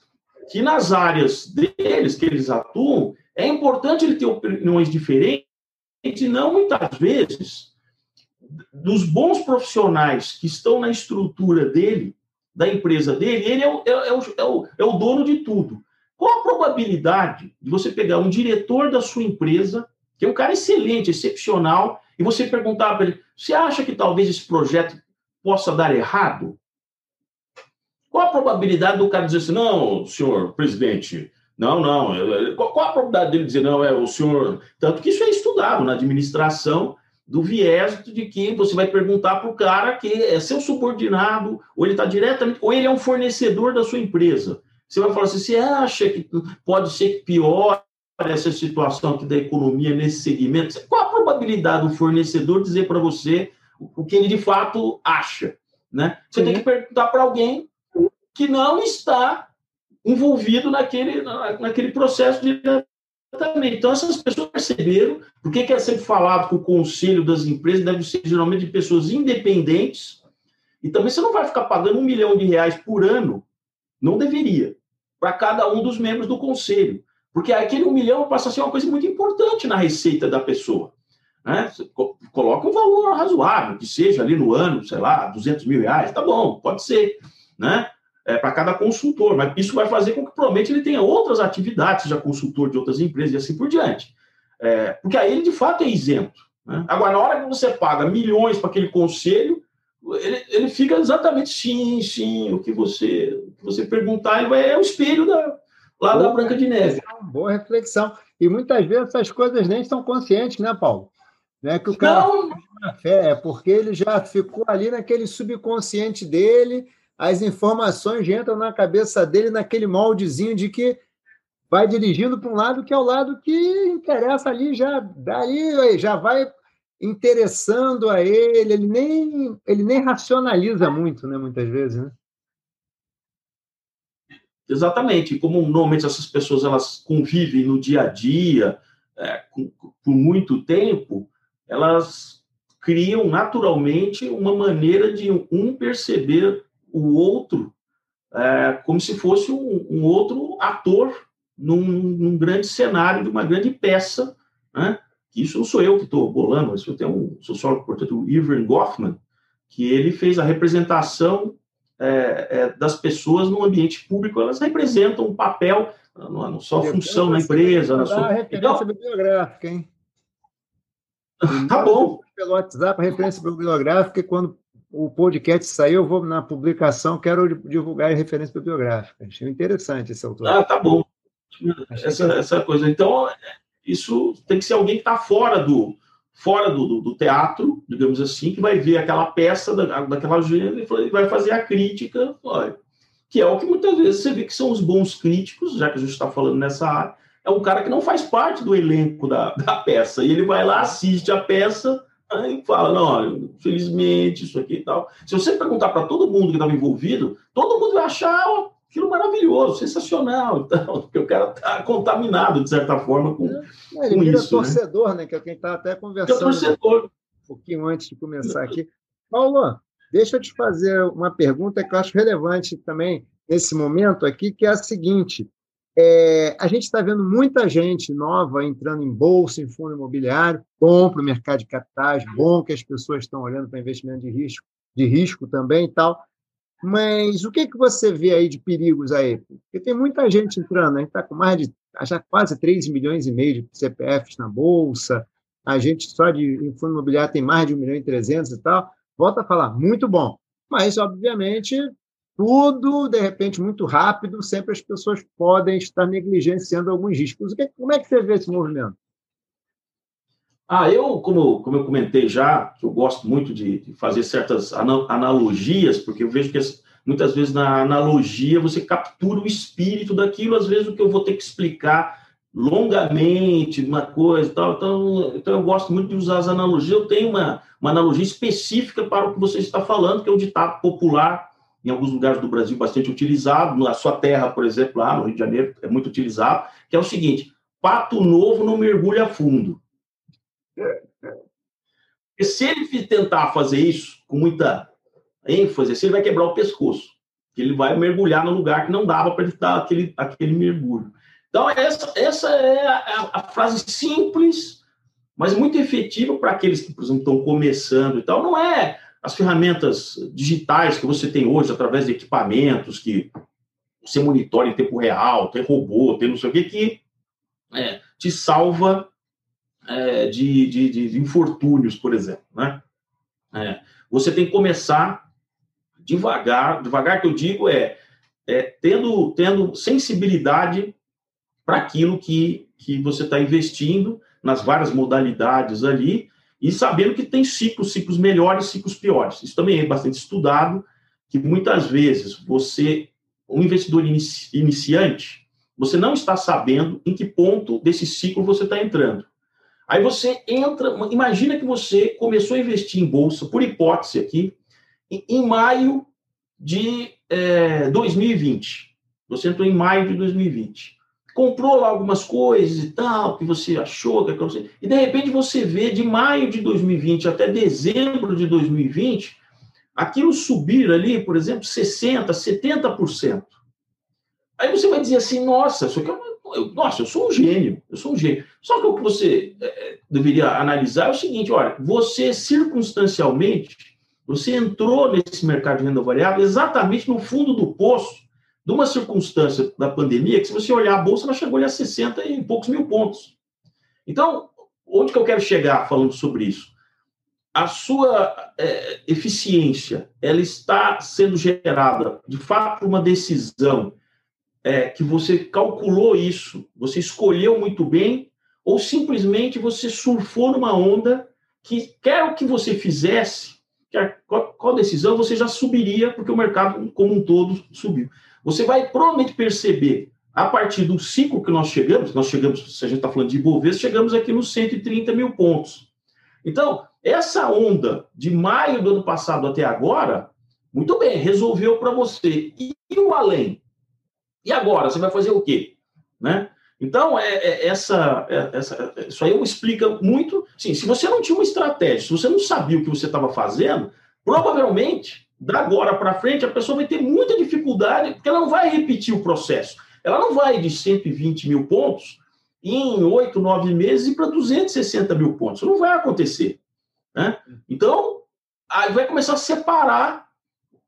que nas áreas deles, que eles atuam, é importante ele ter opiniões diferentes e não, muitas vezes, dos bons profissionais que estão na estrutura dele, da empresa dele, ele é o, é, é, o, é, o, é o dono de tudo. Qual a probabilidade de você pegar um diretor da sua empresa, que é um cara excelente, excepcional, e você perguntar para ele: você acha que talvez esse projeto possa dar errado? Qual a probabilidade do cara dizer assim, não, senhor presidente, não, não. Qual a probabilidade dele dizer, não, é o senhor. Tanto que isso é estudado na administração, do viés de que você vai perguntar para o cara que é seu subordinado, ou ele está diretamente, ou ele é um fornecedor da sua empresa. Você vai falar assim: você acha que pode ser que pior essa situação aqui da economia nesse segmento? Qual a probabilidade do fornecedor dizer para você o que ele de fato acha? Né? Você tem que perguntar para alguém que não está envolvido naquele, naquele processo diretamente. Então, essas pessoas perceberam, por que é sempre falado que o conselho das empresas deve ser geralmente de pessoas independentes, e também você não vai ficar pagando um milhão de reais por ano, não deveria, para cada um dos membros do conselho. Porque aquele um milhão passa a ser uma coisa muito importante na receita da pessoa. Né? Coloca um valor razoável, que seja ali no ano, sei lá, 200 mil reais, tá bom, pode ser. Né? É, para cada consultor, mas isso vai fazer com que provavelmente ele tenha outras atividades, seja consultor de outras empresas e assim por diante. É, porque aí ele de fato é isento. Né? Agora, na hora que você paga milhões para aquele conselho, ele, ele fica exatamente sim, sim, o que você, o que você perguntar, ele vai, é o espelho da, lá boa da Branca de Neve. Boa reflexão. E muitas vezes essas coisas nem estão conscientes, né, Paulo? Não é que o cara não. fé, é porque ele já ficou ali naquele subconsciente dele, as informações entram na cabeça dele naquele moldezinho de que vai dirigindo para um lado que é o lado que interessa ali, já dali já vai interessando a ele, ele nem, ele nem racionaliza muito, né, muitas vezes, né? Exatamente, como normalmente essas pessoas elas convivem no dia a dia é, por muito tempo, elas criam naturalmente uma maneira de um perceber o outro é, como se fosse um, um outro ator num, num, grande cenário de uma grande peça, né? Isso não sou eu que estou bolando, isso tem um sociólogo, portanto, o Irving Goffman, que ele fez a representação é, é, das pessoas no ambiente público, elas representam um papel, não, não só função na empresa. Na sua... referência então, bibliográfica, hein? Tá bom. Pelo WhatsApp, a referência bibliográfica, quando o podcast saiu, eu vou na publicação, quero divulgar a referência bibliográfica. Achei interessante esse autor. Ah, tá bom. Essa, essa, coisa. Então, isso tem que ser alguém que está fora do fora do, do, do, teatro, digamos assim, que vai ver aquela peça da, daquela gênero e vai fazer a crítica, olha, que é o que muitas vezes você vê que são os bons críticos, já que a gente está falando nessa área, é um cara que não faz parte do elenco da, da peça, e ele vai lá, assiste a peça, Aí fala, não, olha, felizmente, isso aqui e tal. Se você perguntar para todo mundo que estava envolvido, todo mundo vai achar aquilo maravilhoso, sensacional, então, porque o cara está contaminado, de certa forma, com, é, ele com vira isso. Né? torcedor, né? né? Que é quem está até conversando. torcedor. Um pouquinho antes de começar aqui. Paulo, deixa eu te fazer uma pergunta que eu acho relevante também nesse momento aqui, que é a seguinte. É, a gente está vendo muita gente nova entrando em bolsa, em fundo imobiliário, bom para o mercado de capitais, bom que as pessoas estão olhando para investimento de risco, de risco também e tal. Mas o que, que você vê aí de perigos aí? Porque tem muita gente entrando, a gente está com mais de já quase 3 milhões e meio de CPFs na Bolsa, a gente só de em fundo imobiliário tem mais de 1 milhão e 300 e tal. Volta a falar, muito bom. Mas, obviamente, tudo, de repente, muito rápido, sempre as pessoas podem estar negligenciando alguns riscos. Como é que você vê esse movimento? Ah, eu, como, como eu comentei já, que eu gosto muito de, de fazer certas analogias, porque eu vejo que as, muitas vezes na analogia você captura o espírito daquilo, às vezes o que eu vou ter que explicar longamente uma coisa tal. Então, então eu gosto muito de usar as analogias. Eu tenho uma, uma analogia específica para o que você está falando, que é o ditado popular, em alguns lugares do Brasil bastante utilizado, na sua terra, por exemplo, lá no Rio de Janeiro, é muito utilizado, que é o seguinte: pato novo não mergulha fundo. E se ele tentar fazer isso com muita ênfase, ele vai quebrar o pescoço. Ele vai mergulhar no lugar que não dava para ele dar aquele, aquele mergulho. Então, essa, essa é a, a, frase simples, mas muito efetiva para aqueles que, por exemplo, estão começando e tal. Não é as ferramentas digitais que você tem hoje, através de equipamentos que você monitora em tempo real, tem robô, tem não sei o que, que é, te salva é, de, de, de, infortúnios, por exemplo. Né? É, você tem que começar devagar, devagar que eu digo é, é tendo, tendo sensibilidade para aquilo que, que você está investindo nas várias modalidades ali e sabendo que tem ciclos, ciclos melhores, ciclos piores. Isso também é bastante estudado, que muitas vezes você, um investidor inici, iniciante, você não está sabendo em que ponto desse ciclo você está entrando. Aí você entra, imagina que você começou a investir em bolsa, por hipótese aqui, em, maio de é, 2020. Você entrou em maio de 2020 comprou lá algumas coisas e tal, que você achou que você... E de repente você vê de maio de 2020 até dezembro de 2020, aquilo subir ali, por exemplo, 60%, 70%. Aí você vai dizer assim, nossa, isso aqui é eu, nossa, eu sou um gênio, eu sou um gênio. Só que o que você é, deveria analisar é o seguinte, olha, você circunstancialmente, você entrou nesse mercado de renda variável exatamente no fundo do poço de uma circunstância da pandemia que, se você olhar a bolsa, ela chegou a 60 e poucos mil pontos. Então, onde que eu quero chegar falando sobre isso? A sua é, eficiência, ela está sendo gerada, de fato, por uma decisão é, que você calculou isso, você escolheu muito bem, ou simplesmente você surfou numa onda que, quer o que você fizesse, qual, qual decisão, você já subiria, porque o mercado como um todo subiu. Você vai provavelmente perceber, a partir do ciclo que nós chegamos, nós chegamos, se a gente está falando de Ibovespa, chegamos aqui nos 130 mil pontos. Então, essa onda de maio do ano passado até agora, muito bem, resolveu para você. E, e, o além? E agora? Você vai fazer o quê? Né? Então, é, é essa, é, essa, isso aí explica muito. Sim, se você não tinha uma estratégia, se você não sabia o que você estava fazendo, provavelmente da agora para frente, a pessoa vai ter muita dificuldade, porque ela não vai repetir o processo. Ela não vai de 120 mil pontos em oito, nove meses e para 260 mil pontos. Isso não vai acontecer. Né? Então, aí vai começar a separar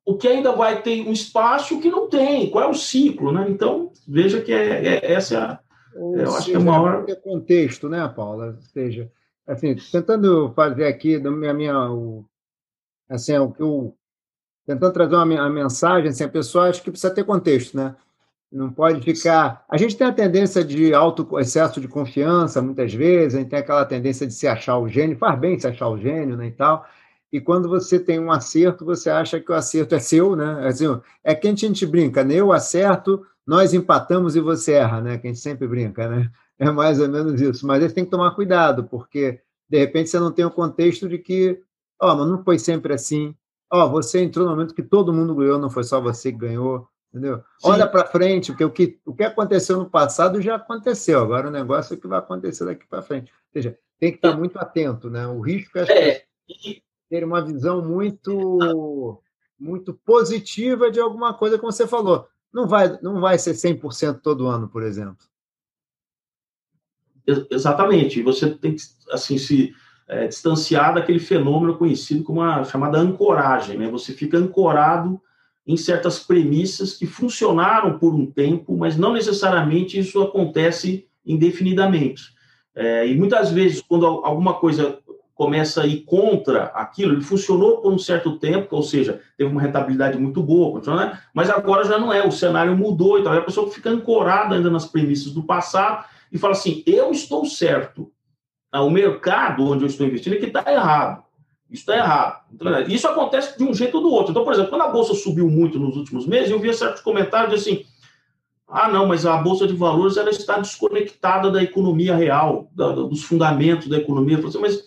o que ainda vai ter um espaço o que não tem, qual é o ciclo. Né? Então, veja que é, é essa é a. Ou eu seja, acho que é uma hora. É contexto, né, Paula? Ou seja, assim, tentando fazer aqui da minha, minha o, assim, o que eu tentando trazer uma, uma mensagem, assim, a pessoa acha que precisa ter contexto, né? Não pode ficar. A gente tem a tendência de alto excesso de confiança, muitas vezes, a gente tem aquela tendência de se achar o gênio, faz bem se achar o gênio, né, e tal. E quando você tem um acerto, você acha que o acerto é seu, né? Assim, é que a gente brinca, né? Eu acerto, nós empatamos e você erra, né? Que a gente sempre brinca, né? É mais ou menos isso. Mas você tem que tomar cuidado, porque de repente você não tem o contexto de que, ó, oh, mas não foi sempre assim, ó, oh, você entrou no momento que todo mundo ganhou, não foi só você que ganhou, entendeu? Sim. Olha para frente, porque o que, o que aconteceu no passado já aconteceu, agora o negócio é o que vai acontecer daqui para frente. Ou seja, tem que estar muito atento, né? O risco é, é. ter uma visão muito muito positiva de alguma coisa, como você falou. Não vai, não vai ser 100% todo ano, por exemplo. Exatamente. Você tem que assim se é, distanciar daquele fenômeno conhecido como a chamada ancoragem. Né? Você fica ancorado em certas premissas que funcionaram por um tempo, mas não necessariamente isso acontece indefinidamente. É, e muitas vezes, quando alguma coisa começa a ir contra aquilo, ele funcionou por um certo tempo, ou seja, teve uma rentabilidade muito boa, né? mas agora já não é, o cenário mudou e tal. E a pessoa fica ancorada ainda nas premissas do passado e fala assim: eu estou certo, ah, o mercado onde eu estou investindo é que está errado. Isso está errado. Então, isso acontece de um jeito ou do outro. Então, por exemplo, quando a bolsa subiu muito nos últimos meses, eu via certos comentários assim: Ah, não, mas a Bolsa de Valores ela está desconectada da economia real, da, dos fundamentos da economia. Assim, mas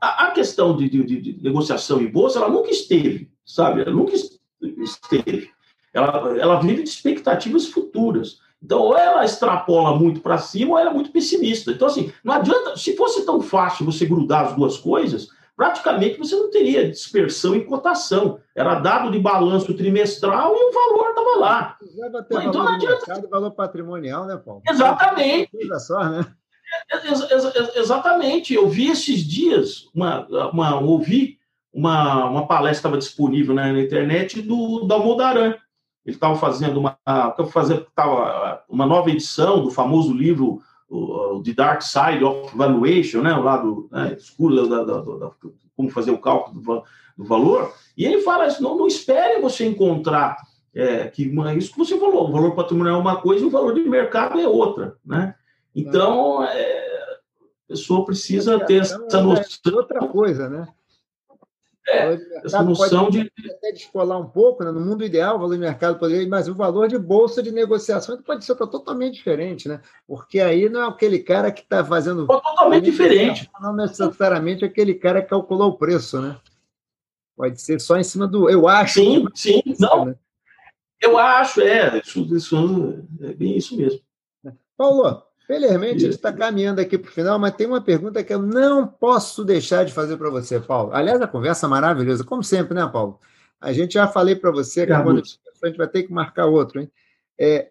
a, a questão de, de, de, negociação em Bolsa, ela nunca esteve, sabe? Ela nunca esteve. Ela, ela vive de expectativas futuras. Então, ou ela extrapola muito para cima, ou ela é muito pessimista. Então, assim, não adianta, se fosse tão fácil você grudar as duas coisas, praticamente você não teria dispersão em cotação. Era dado de balanço trimestral e o valor estava lá. Então, não adianta. Mercado, valor patrimonial, né, Paulo? Exatamente. Só, né? Exatamente. Eu vi esses dias, uma, uma, ouvi uma, uma palestra estava disponível na, na internet do Dalmodaran ele estava fazendo uma, fazendo, tava uma nova edição do famoso livro The Dark Side of Valuation, né, o lado né, escuro da, da, da, da, como fazer o cálculo do, do, valor, e ele fala isso, não, não espere você encontrar é, que isso que você falou, o valor patrimonial é uma coisa e o valor de mercado é outra, né? Então, é, a pessoa precisa ter essa é noção. outra coisa, né? É, essa noção de. Até descolar um pouco, né? no mundo ideal, o valor de mercado poderia, mas o valor de bolsa de negociação pode ser totalmente diferente, né? Porque aí não é aquele cara que está fazendo. Totalmente diferente. Não necessariamente aquele cara que calculou o preço, né? Pode ser só em cima do. Eu acho. Sim, sim, não. Né? Eu acho, é. Isso, isso, é bem isso mesmo. Paulo, Felizmente, ele está caminhando aqui para o final, mas tem uma pergunta que eu não posso deixar de fazer para você, Paulo. Aliás, a conversa maravilhosa, como sempre, né, Paulo? A gente já falei para você que quando a gente vai ter que marcar outro, hein? É,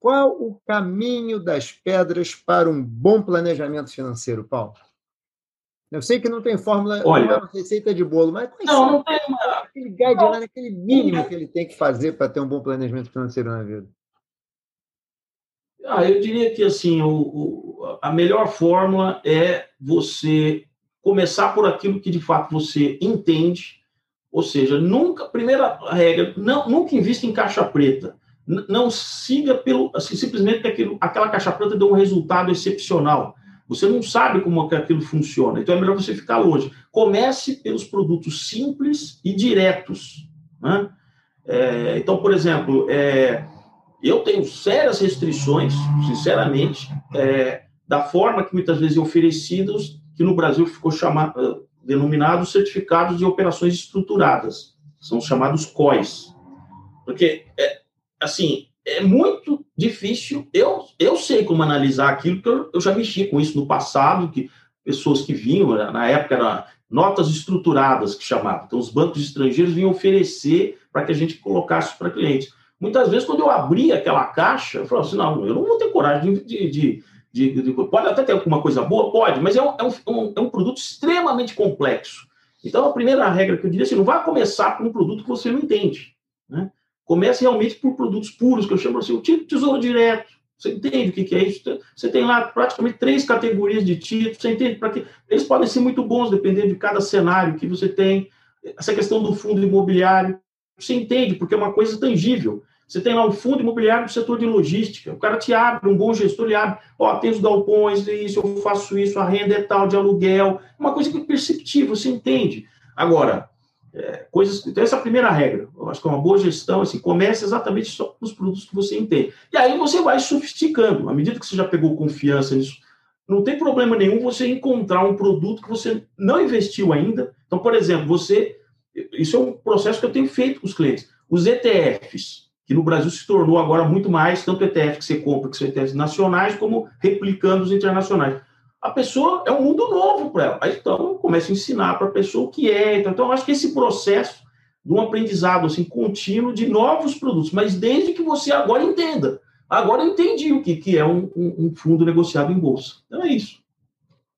qual o caminho das pedras para um bom planejamento financeiro, Paulo? Eu sei que não tem fórmula, Olha, não é uma receita de bolo, mas não, não tem uma... aquele guideline, aquele mínimo que ele tem que fazer para ter um bom planejamento financeiro na vida. Ah, eu diria que assim, o, o, a melhor fórmula é você começar por aquilo que de fato você entende, ou seja, nunca, primeira regra, não, nunca invista em caixa preta. não siga pelo assim, simplesmente aquilo, aquela caixa preta deu um resultado excepcional. Você não sabe como aquilo funciona, então é melhor você ficar longe. Comece pelos produtos simples e diretos. Né? É, então, por exemplo, é, eu tenho sérias restrições, sinceramente, é, da forma que muitas vezes é oferecidos, que no Brasil ficou chamado, eh, denominados certificados de operações estruturadas, são chamados COIs. Porque, é, assim, é muito difícil, eu, eu sei como analisar aquilo, porque eu, eu já mexi com isso no passado, que pessoas que vinham, na época era notas estruturadas que chamavam, então os bancos estrangeiros vinham oferecer para que a gente colocasse para clientes. Muitas vezes, quando eu abri aquela caixa, eu falava assim: não, eu não vou ter coragem de. de, de, de pode até ter alguma coisa boa, pode, mas é um, é, um, é um produto extremamente complexo. Então, a primeira regra que eu diria é assim: não vá começar por um produto que você não entende. Né? Comece realmente por produtos puros, que eu chamo assim, o tesouro direto. Você entende o que, é isso? Você tem lá praticamente três categorias de títulos, você entende para que eles podem ser muito bons dependendo de cada cenário que você tem. Essa questão do fundo imobiliário, você entende, porque é uma coisa tangível. Você tem lá um fundo imobiliário do setor de logística. O cara te abre, um bom gestor, ele abre, ó, tem os galpões, isso, eu faço isso, a renda é tal, de aluguel. Uma coisa que é perceptível, você entende. Agora, é, coisas. Então, essa é a primeira regra. Eu acho que é uma boa gestão, assim, comece exatamente só com os produtos que você entende. E aí você vai sofisticando. À medida que você já pegou confiança nisso, não tem problema nenhum você encontrar um produto que você não investiu ainda. Então, por exemplo, você. Isso é um processo que eu tenho feito com os clientes. Os ETFs que no Brasil se tornou agora muito mais, tanto ETF que você compra, que são ETFs nacionais, como replicando os internacionais. A pessoa é um mundo novo para ela. Então, começa a ensinar para a pessoa o que é. Então, então, eu acho que esse processo de um aprendizado assim, contínuo de novos produtos, mas desde que você agora entenda. Agora eu entendi o que, que é um, um fundo negociado em bolsa. Então é isso.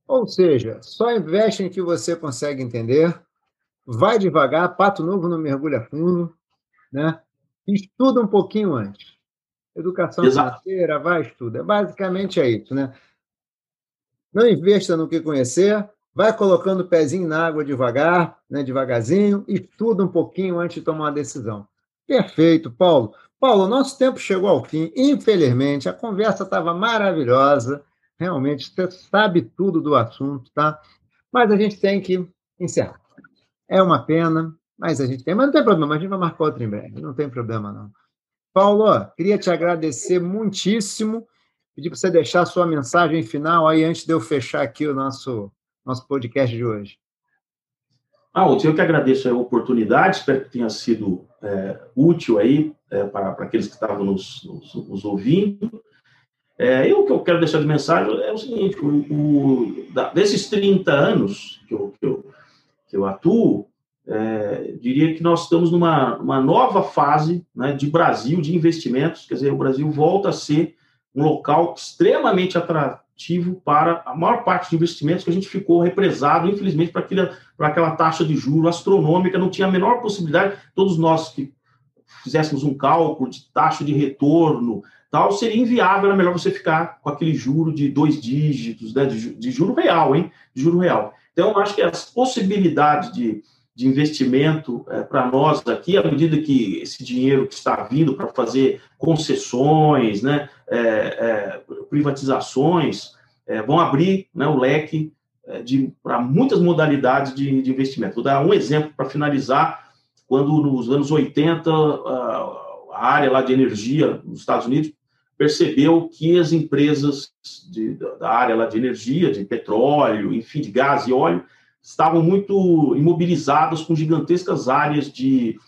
Ou seja, só investe em que você consegue entender, vai devagar, pato novo não mergulha fundo, né? Estuda um pouquinho antes. Educação Exato. financeira, vai estuda. É basicamente é isso, né? Não investa no que conhecer, vai colocando o pezinho na água devagar, né, devagarzinho, estuda um pouquinho antes de tomar uma decisão. Perfeito, Paulo. Paulo, nosso tempo chegou ao fim. Infelizmente, a conversa estava maravilhosa. Realmente, você sabe tudo do assunto, tá? Mas a gente tem que encerrar. É uma pena, mas a gente tem, mas não tem problema, a gente vai marcar outro em breve, não tem problema não. Paulo, queria te agradecer muitíssimo. Pedir para você deixar a sua mensagem final aí antes de eu fechar aqui o nosso, nosso podcast de hoje. Ah, eu que agradeço a oportunidade, espero que tenha sido é, útil aí é, para, para aqueles que estavam nos, nos, nos ouvindo. É, e o que eu quero deixar de mensagem é o seguinte: o, o da, desses 30 anos que eu, que eu, que eu atuo, é, diria que nós estamos numa uma nova fase né, de Brasil, de investimentos, quer dizer, o Brasil volta a ser um local extremamente atrativo para a maior parte de investimentos que a gente ficou represado, infelizmente, para aquela, para aquela taxa de juro astronômica, não tinha a menor possibilidade, todos nós que fizéssemos um cálculo de taxa de retorno, tal, seria inviável, era melhor você ficar com aquele juro de dois dígitos, né, de, de juro real, hein? De juro real. Então, acho que as possibilidades de de investimento é, para nós aqui, à medida que esse dinheiro que está vindo para fazer concessões, né, é, é, privatizações, é, vão abrir né, o leque é, para muitas modalidades de, de, investimento. Vou dar um exemplo para finalizar. Quando nos anos 80, a, área lá de energia nos Estados Unidos percebeu que as empresas de, da área lá de energia, de petróleo, enfim, de gás e óleo, estavam muito imobilizadas com gigantescas áreas de,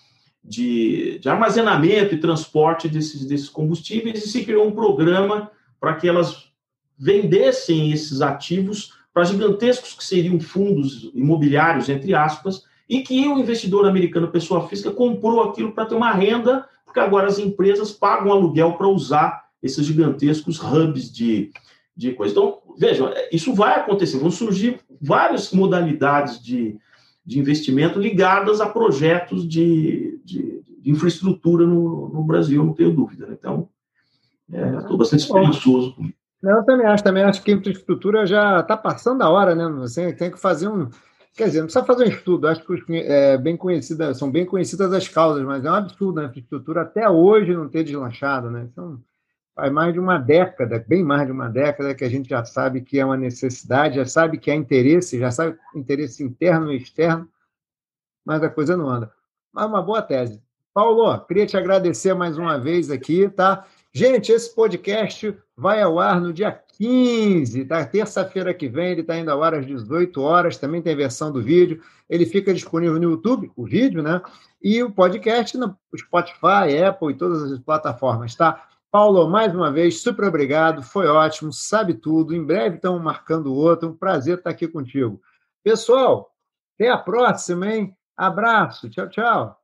de, de, armazenamento e transporte desses, desses combustíveis e se criou um programa para que elas vendessem esses ativos para gigantescos que seriam fundos imobiliários, entre aspas, e que o investidor americano, pessoa física, comprou aquilo para ter uma renda, porque agora as empresas pagam aluguel para usar esses gigantescos hubs de, de coisa. Então, vejam, isso vai acontecer, vão surgir várias modalidades de, de investimento ligadas a projetos de, de, de infraestrutura no, no, Brasil, não tenho dúvida. Né? Então, é, estou bastante esperançoso com isso. Eu também acho, também acho que a infraestrutura já está passando a hora, né? Você tem que fazer um. Quer dizer, não precisa fazer um estudo, acho que é, bem conhecidas, são bem conhecidas as causas, mas é um absurdo a infraestrutura até hoje não ter deslanchado, né? Então, faz mais de uma década, bem mais de uma década, que a gente já sabe que é uma necessidade, já sabe que há interesse, já sabe interesse interno e externo, mas a coisa não anda. Mas uma boa tese. Paulo, queria te agradecer mais uma vez aqui, tá? Gente, esse podcast vai ao ar no dia 15, tá? Terça-feira que vem, ele está indo ao ar às 18 horas, também tem versão do vídeo. Ele fica disponível no YouTube, o vídeo, né? E o podcast no Spotify, Apple e todas as plataformas, tá? Paulo, mais uma vez, super obrigado, foi ótimo, sabe tudo. Em breve estamos marcando outro, um prazer estar aqui contigo. Pessoal, até a próxima, hein? Abraço, tchau, tchau.